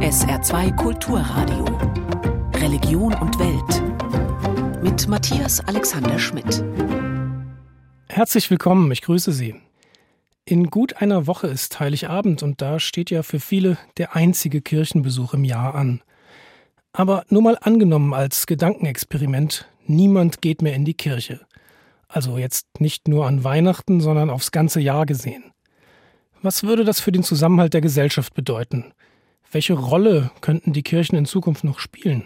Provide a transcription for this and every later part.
SR2 Kulturradio. Religion und Welt. Mit Matthias Alexander Schmidt. Herzlich willkommen, ich grüße Sie. In gut einer Woche ist Heiligabend und da steht ja für viele der einzige Kirchenbesuch im Jahr an. Aber nur mal angenommen als Gedankenexperiment, niemand geht mehr in die Kirche. Also jetzt nicht nur an Weihnachten, sondern aufs ganze Jahr gesehen. Was würde das für den Zusammenhalt der Gesellschaft bedeuten? Welche Rolle könnten die Kirchen in Zukunft noch spielen?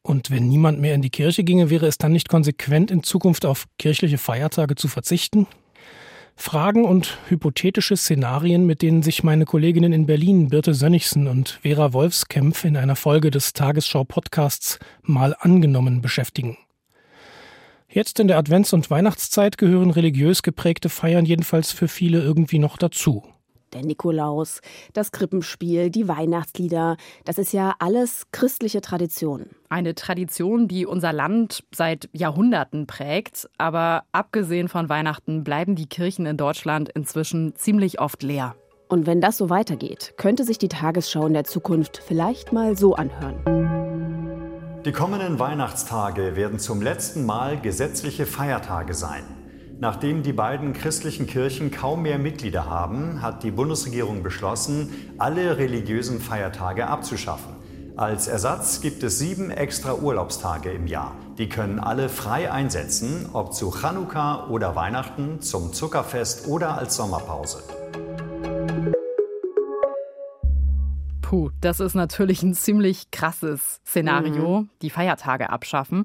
Und wenn niemand mehr in die Kirche ginge, wäre es dann nicht konsequent, in Zukunft auf kirchliche Feiertage zu verzichten? Fragen und hypothetische Szenarien, mit denen sich meine Kolleginnen in Berlin, Birte Sönnigsen und Vera Wolfskämpf in einer Folge des Tagesschau-Podcasts mal angenommen beschäftigen. Jetzt in der Advents- und Weihnachtszeit gehören religiös geprägte Feiern jedenfalls für viele irgendwie noch dazu. Der Nikolaus, das Krippenspiel, die Weihnachtslieder, das ist ja alles christliche Tradition. Eine Tradition, die unser Land seit Jahrhunderten prägt. Aber abgesehen von Weihnachten bleiben die Kirchen in Deutschland inzwischen ziemlich oft leer. Und wenn das so weitergeht, könnte sich die Tagesschau in der Zukunft vielleicht mal so anhören. Die kommenden Weihnachtstage werden zum letzten Mal gesetzliche Feiertage sein. Nachdem die beiden christlichen Kirchen kaum mehr Mitglieder haben, hat die Bundesregierung beschlossen, alle religiösen Feiertage abzuschaffen. Als Ersatz gibt es sieben extra Urlaubstage im Jahr. Die können alle frei einsetzen, ob zu Chanukka oder Weihnachten, zum Zuckerfest oder als Sommerpause. Puh, das ist natürlich ein ziemlich krasses Szenario, mhm. die Feiertage abschaffen.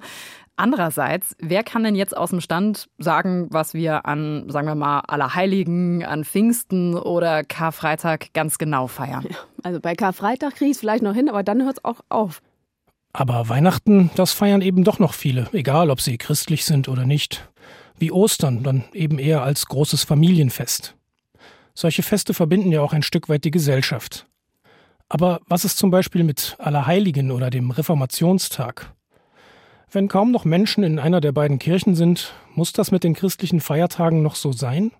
Andererseits, wer kann denn jetzt aus dem Stand sagen, was wir an, sagen wir mal, Allerheiligen, an Pfingsten oder Karfreitag ganz genau feiern? Ja, also bei Karfreitag kriege ich es vielleicht noch hin, aber dann hört es auch auf. Aber Weihnachten, das feiern eben doch noch viele, egal ob sie christlich sind oder nicht. Wie Ostern, dann eben eher als großes Familienfest. Solche Feste verbinden ja auch ein Stück weit die Gesellschaft. Aber was ist zum Beispiel mit Allerheiligen oder dem Reformationstag? Wenn kaum noch Menschen in einer der beiden Kirchen sind, muss das mit den christlichen Feiertagen noch so sein?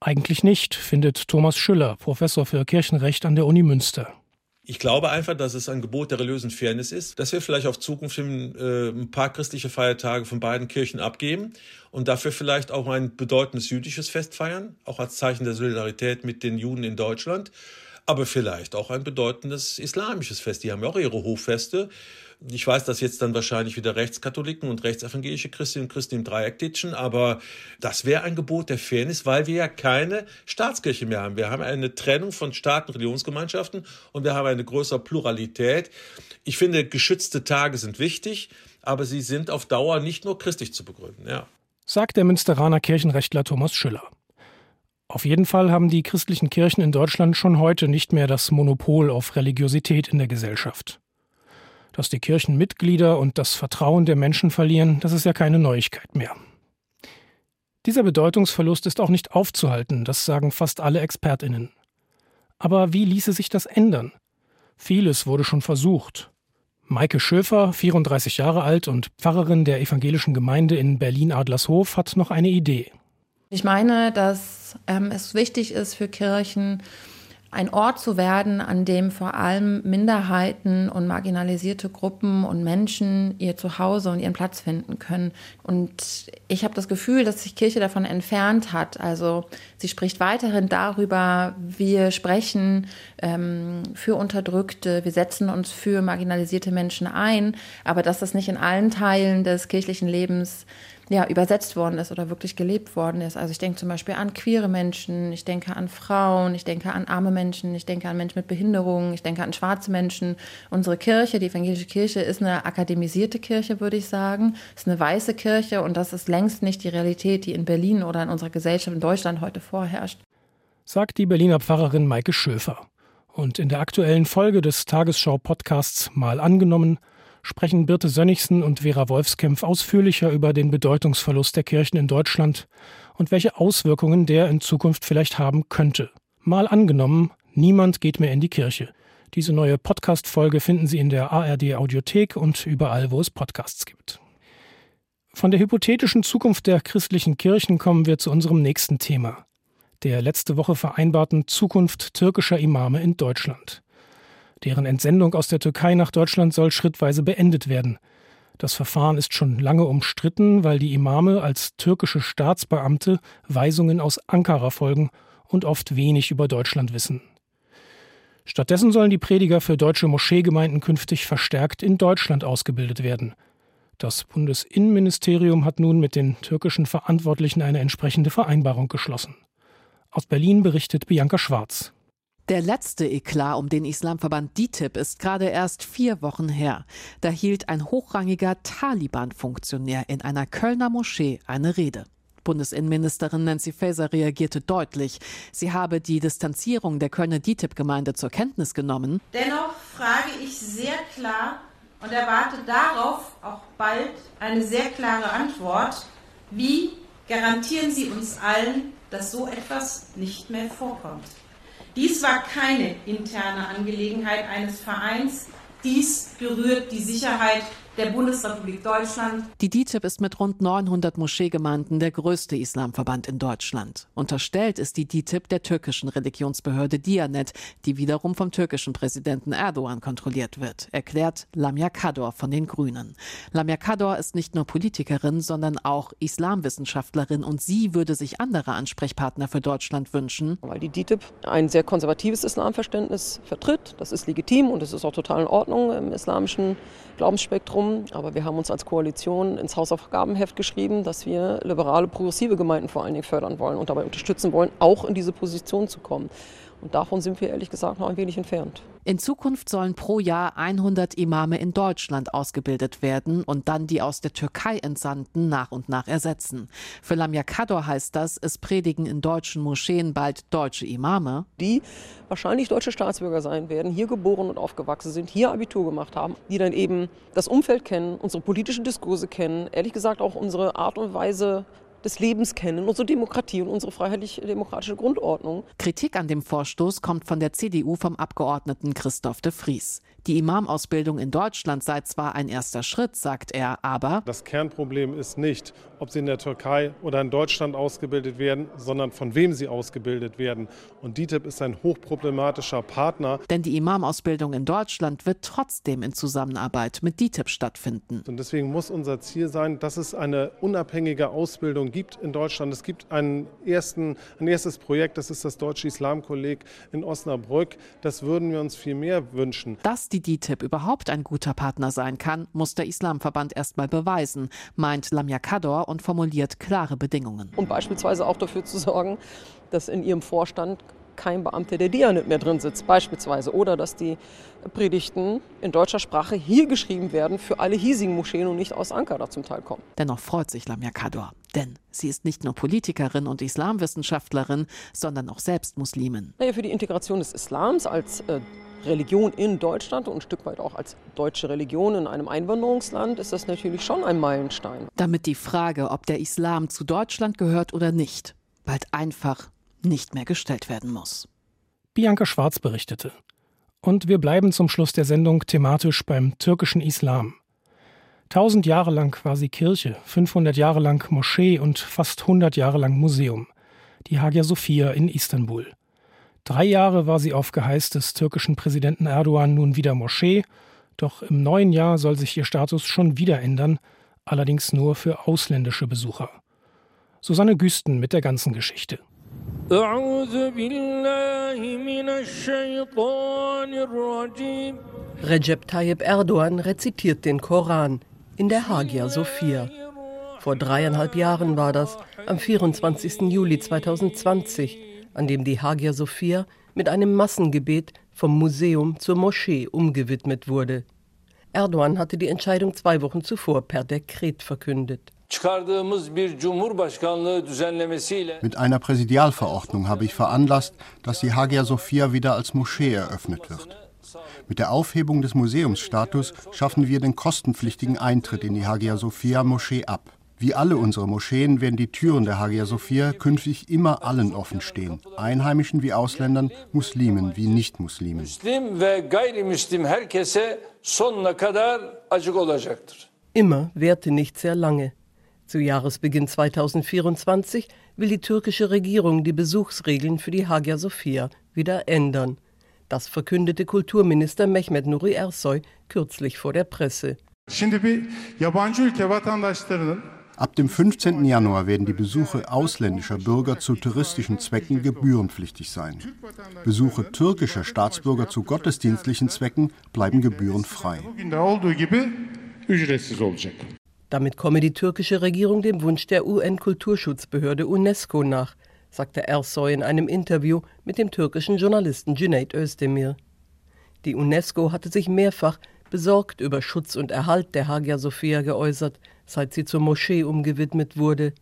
Eigentlich nicht, findet Thomas Schüller, Professor für Kirchenrecht an der Uni Münster. Ich glaube einfach, dass es ein Gebot der religiösen Fairness ist, dass wir vielleicht auf Zukunft äh, ein paar christliche Feiertage von beiden Kirchen abgeben und dafür vielleicht auch ein bedeutendes jüdisches Fest feiern, auch als Zeichen der Solidarität mit den Juden in Deutschland aber vielleicht auch ein bedeutendes islamisches Fest. Die haben ja auch ihre Hochfeste. Ich weiß, dass jetzt dann wahrscheinlich wieder Rechtskatholiken und rechtsevangelische Christinnen und Christen im Dreieck ditchen, aber das wäre ein Gebot der Fairness, weil wir ja keine Staatskirche mehr haben. Wir haben eine Trennung von Staat und Religionsgemeinschaften und wir haben eine größere Pluralität. Ich finde, geschützte Tage sind wichtig, aber sie sind auf Dauer nicht nur christlich zu begründen, ja. Sagt der Münsteraner Kirchenrechtler Thomas Schüller. Auf jeden Fall haben die christlichen Kirchen in Deutschland schon heute nicht mehr das Monopol auf Religiosität in der Gesellschaft. Dass die Kirchen Mitglieder und das Vertrauen der Menschen verlieren, das ist ja keine Neuigkeit mehr. Dieser Bedeutungsverlust ist auch nicht aufzuhalten, das sagen fast alle Expertinnen. Aber wie ließe sich das ändern? Vieles wurde schon versucht. Maike Schöfer, 34 Jahre alt und Pfarrerin der evangelischen Gemeinde in Berlin-Adlershof, hat noch eine Idee. Ich meine, dass ähm, es wichtig ist für Kirchen, ein Ort zu werden, an dem vor allem Minderheiten und marginalisierte Gruppen und Menschen ihr Zuhause und ihren Platz finden können. Und ich habe das Gefühl, dass sich Kirche davon entfernt hat. Also sie spricht weiterhin darüber, wir sprechen ähm, für Unterdrückte, wir setzen uns für marginalisierte Menschen ein, aber dass das nicht in allen Teilen des kirchlichen Lebens ja, übersetzt worden ist oder wirklich gelebt worden ist. Also ich denke zum Beispiel an queere Menschen, ich denke an Frauen, ich denke an arme Menschen, ich denke an Menschen mit Behinderungen, ich denke an schwarze Menschen. Unsere Kirche, die evangelische Kirche, ist eine akademisierte Kirche, würde ich sagen. Ist eine weiße Kirche und das ist längst nicht die Realität, die in Berlin oder in unserer Gesellschaft in Deutschland heute vorherrscht. Sagt die Berliner Pfarrerin Maike Schöfer. Und in der aktuellen Folge des Tagesschau-Podcasts Mal angenommen sprechen Birte Sönnigsen und Vera Wolfskämpf ausführlicher über den Bedeutungsverlust der Kirchen in Deutschland und welche Auswirkungen der in Zukunft vielleicht haben könnte. Mal angenommen, niemand geht mehr in die Kirche. Diese neue Podcast-Folge finden Sie in der ARD Audiothek und überall, wo es Podcasts gibt. Von der hypothetischen Zukunft der christlichen Kirchen kommen wir zu unserem nächsten Thema. Der letzte Woche vereinbarten Zukunft türkischer Imame in Deutschland. Deren Entsendung aus der Türkei nach Deutschland soll schrittweise beendet werden. Das Verfahren ist schon lange umstritten, weil die Imame als türkische Staatsbeamte Weisungen aus Ankara folgen und oft wenig über Deutschland wissen. Stattdessen sollen die Prediger für deutsche Moscheegemeinden künftig verstärkt in Deutschland ausgebildet werden. Das Bundesinnenministerium hat nun mit den türkischen Verantwortlichen eine entsprechende Vereinbarung geschlossen. Aus Berlin berichtet Bianca Schwarz. Der letzte Eklat um den Islamverband DITIB ist gerade erst vier Wochen her. Da hielt ein hochrangiger Taliban-Funktionär in einer Kölner Moschee eine Rede. Bundesinnenministerin Nancy Faeser reagierte deutlich. Sie habe die Distanzierung der Kölner DITIB-Gemeinde zur Kenntnis genommen. Dennoch frage ich sehr klar und erwarte darauf auch bald eine sehr klare Antwort. Wie garantieren Sie uns allen, dass so etwas nicht mehr vorkommt? Dies war keine interne Angelegenheit eines Vereins. Dies berührt die Sicherheit der Bundesrepublik Deutschland. Die DITIB ist mit rund 900 Moscheegemeinden der größte Islamverband in Deutschland. Unterstellt ist die DITIB der türkischen Religionsbehörde Dianet, die wiederum vom türkischen Präsidenten Erdogan kontrolliert wird, erklärt Lamia Kador von den Grünen. Lamia Kador ist nicht nur Politikerin, sondern auch Islamwissenschaftlerin und sie würde sich andere Ansprechpartner für Deutschland wünschen. Weil die DITIB ein sehr konservatives Islamverständnis vertritt. Das ist legitim und es ist auch total in Ordnung im islamischen Glaubensspektrum. Aber wir haben uns als Koalition ins Hausaufgabenheft geschrieben, dass wir liberale, progressive Gemeinden vor allen Dingen fördern wollen und dabei unterstützen wollen, auch in diese Position zu kommen. Und davon sind wir ehrlich gesagt noch ein wenig entfernt. In Zukunft sollen pro Jahr 100 Imame in Deutschland ausgebildet werden und dann die aus der Türkei entsandten nach und nach ersetzen. Für Lamia Kador heißt das, es predigen in deutschen Moscheen bald deutsche Imame. Die wahrscheinlich deutsche Staatsbürger sein werden, hier geboren und aufgewachsen sind, hier Abitur gemacht haben, die dann eben das Umfeld kennen, unsere politischen Diskurse kennen, ehrlich gesagt auch unsere Art und Weise des Lebens kennen, unsere Demokratie und unsere freiheitlich-demokratische Grundordnung. Kritik an dem Vorstoß kommt von der CDU vom Abgeordneten Christoph de Vries. Die Imamausbildung in Deutschland sei zwar ein erster Schritt, sagt er, aber das Kernproblem ist nicht, ob sie in der Türkei oder in Deutschland ausgebildet werden, sondern von wem sie ausgebildet werden. Und DITIB ist ein hochproblematischer Partner. Denn die Imamausbildung in Deutschland wird trotzdem in Zusammenarbeit mit DITIB stattfinden. Und deswegen muss unser Ziel sein, dass es eine unabhängige Ausbildung gibt in Deutschland. Es gibt einen ersten, ein erstes Projekt, das ist das Deutsche Islamkolleg in Osnabrück. Das würden wir uns viel mehr wünschen. Dass die DITIB überhaupt ein guter Partner sein kann, muss der Islamverband erstmal beweisen, meint Lamia Kador und formuliert klare Bedingungen. Und beispielsweise auch dafür zu sorgen, dass in ihrem Vorstand kein Beamter der Dianet mehr drin sitzt, beispielsweise. Oder dass die Predigten in deutscher Sprache hier geschrieben werden für alle hiesigen Moscheen und nicht aus Ankara zum Teil kommen. Dennoch freut sich Lamia Kador, denn sie ist nicht nur Politikerin und Islamwissenschaftlerin, sondern auch selbst Muslimin. Naja, für die Integration des Islams als äh, Religion in Deutschland und ein Stück weit auch als deutsche Religion in einem Einwanderungsland ist das natürlich schon ein Meilenstein. Damit die Frage, ob der Islam zu Deutschland gehört oder nicht, bald einfach nicht mehr gestellt werden muss. Bianca Schwarz berichtete. Und wir bleiben zum Schluss der Sendung thematisch beim türkischen Islam. Tausend Jahre lang war sie Kirche, 500 Jahre lang Moschee und fast 100 Jahre lang Museum. Die Hagia Sophia in Istanbul. Drei Jahre war sie auf Geheiß des türkischen Präsidenten Erdogan nun wieder Moschee, doch im neuen Jahr soll sich ihr Status schon wieder ändern, allerdings nur für ausländische Besucher. Susanne Güsten mit der ganzen Geschichte. Recep Tayyip Erdogan rezitiert den Koran in der Hagia Sophia. Vor dreieinhalb Jahren war das, am 24. Juli 2020, an dem die Hagia Sophia mit einem Massengebet vom Museum zur Moschee umgewidmet wurde. Erdogan hatte die Entscheidung zwei Wochen zuvor per Dekret verkündet. Mit einer Präsidialverordnung habe ich veranlasst, dass die Hagia Sophia wieder als Moschee eröffnet wird. Mit der Aufhebung des Museumsstatus schaffen wir den kostenpflichtigen Eintritt in die Hagia Sophia Moschee ab. Wie alle unsere Moscheen werden die Türen der Hagia Sophia künftig immer allen offen stehen. Einheimischen wie Ausländern, Muslimen wie Nichtmuslimen. Immer währte nicht sehr lange. Zu Jahresbeginn 2024 will die türkische Regierung die Besuchsregeln für die Hagia Sophia wieder ändern. Das verkündete Kulturminister Mehmet Nuri Ersoy kürzlich vor der Presse. Ab dem 15. Januar werden die Besuche ausländischer Bürger zu touristischen Zwecken gebührenpflichtig sein. Besuche türkischer Staatsbürger zu gottesdienstlichen Zwecken bleiben gebührenfrei. Damit komme die türkische Regierung dem Wunsch der UN-Kulturschutzbehörde UNESCO nach, sagte Ersoy in einem Interview mit dem türkischen Journalisten Cüneyt Özdemir. Die UNESCO hatte sich mehrfach besorgt über Schutz und Erhalt der Hagia Sophia geäußert, seit sie zur Moschee umgewidmet wurde.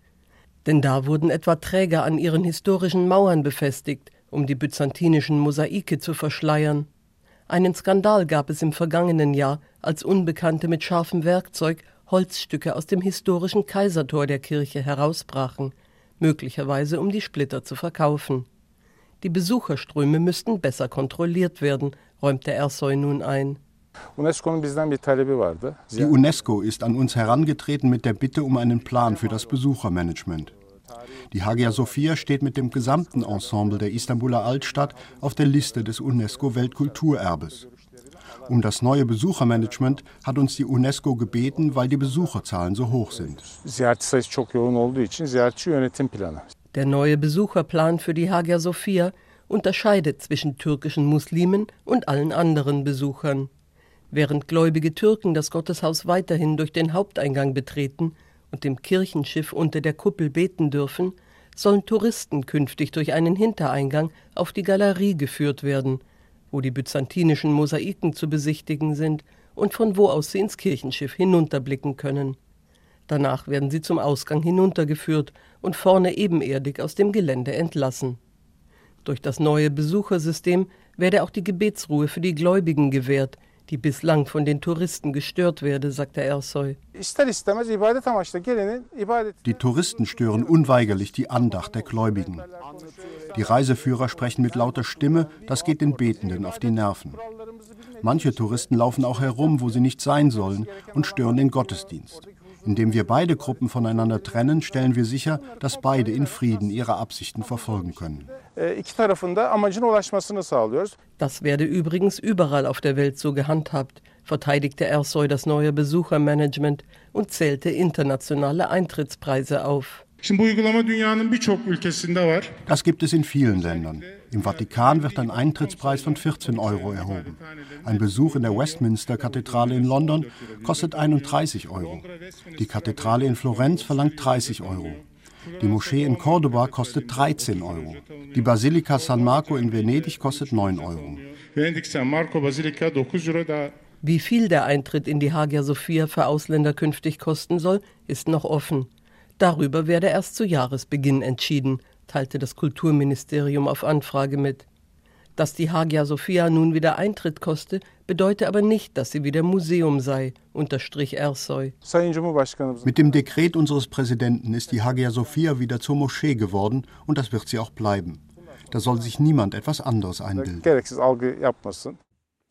Denn da wurden etwa Träger an ihren historischen Mauern befestigt, um die byzantinischen Mosaike zu verschleiern. Einen Skandal gab es im vergangenen Jahr, als Unbekannte mit scharfem Werkzeug Holzstücke aus dem historischen Kaisertor der Kirche herausbrachen, möglicherweise um die Splitter zu verkaufen. Die Besucherströme müssten besser kontrolliert werden, räumte Ersoy nun ein. Die UNESCO ist an uns herangetreten mit der Bitte um einen Plan für das Besuchermanagement. Die Hagia Sophia steht mit dem gesamten Ensemble der Istanbuler Altstadt auf der Liste des UNESCO-Weltkulturerbes. Um das neue Besuchermanagement hat uns die UNESCO gebeten, weil die Besucherzahlen so hoch sind. Der neue Besucherplan für die Hagia Sophia unterscheidet zwischen türkischen Muslimen und allen anderen Besuchern. Während gläubige Türken das Gotteshaus weiterhin durch den Haupteingang betreten und dem Kirchenschiff unter der Kuppel beten dürfen, sollen Touristen künftig durch einen Hintereingang auf die Galerie geführt werden – wo die byzantinischen Mosaiken zu besichtigen sind und von wo aus sie ins Kirchenschiff hinunterblicken können. Danach werden sie zum Ausgang hinuntergeführt und vorne ebenerdig aus dem Gelände entlassen. Durch das neue Besuchersystem werde auch die Gebetsruhe für die Gläubigen gewährt, die bislang von den Touristen gestört werde, sagte Ersoy. Die Touristen stören unweigerlich die Andacht der Gläubigen. Die Reiseführer sprechen mit lauter Stimme, das geht den Betenden auf die Nerven. Manche Touristen laufen auch herum, wo sie nicht sein sollen, und stören den Gottesdienst. Indem wir beide Gruppen voneinander trennen, stellen wir sicher, dass beide in Frieden ihre Absichten verfolgen können. Das werde übrigens überall auf der Welt so gehandhabt, verteidigte Ersoy das neue Besuchermanagement und zählte internationale Eintrittspreise auf. Das gibt es in vielen Ländern. Im Vatikan wird ein Eintrittspreis von 14 Euro erhoben. Ein Besuch in der Westminster-Kathedrale in London kostet 31 Euro. Die Kathedrale in Florenz verlangt 30 Euro. Die Moschee in Cordoba kostet 13 Euro. Die Basilika San Marco in Venedig kostet 9 Euro. Wie viel der Eintritt in die Hagia Sophia für Ausländer künftig kosten soll, ist noch offen. Darüber werde erst zu Jahresbeginn entschieden, teilte das Kulturministerium auf Anfrage mit. Dass die Hagia Sophia nun wieder Eintritt koste, bedeute aber nicht, dass sie wieder Museum sei, unterstrich Ersoy. Mit dem Dekret unseres Präsidenten ist die Hagia Sophia wieder zur Moschee geworden und das wird sie auch bleiben. Da soll sich niemand etwas anderes einbilden.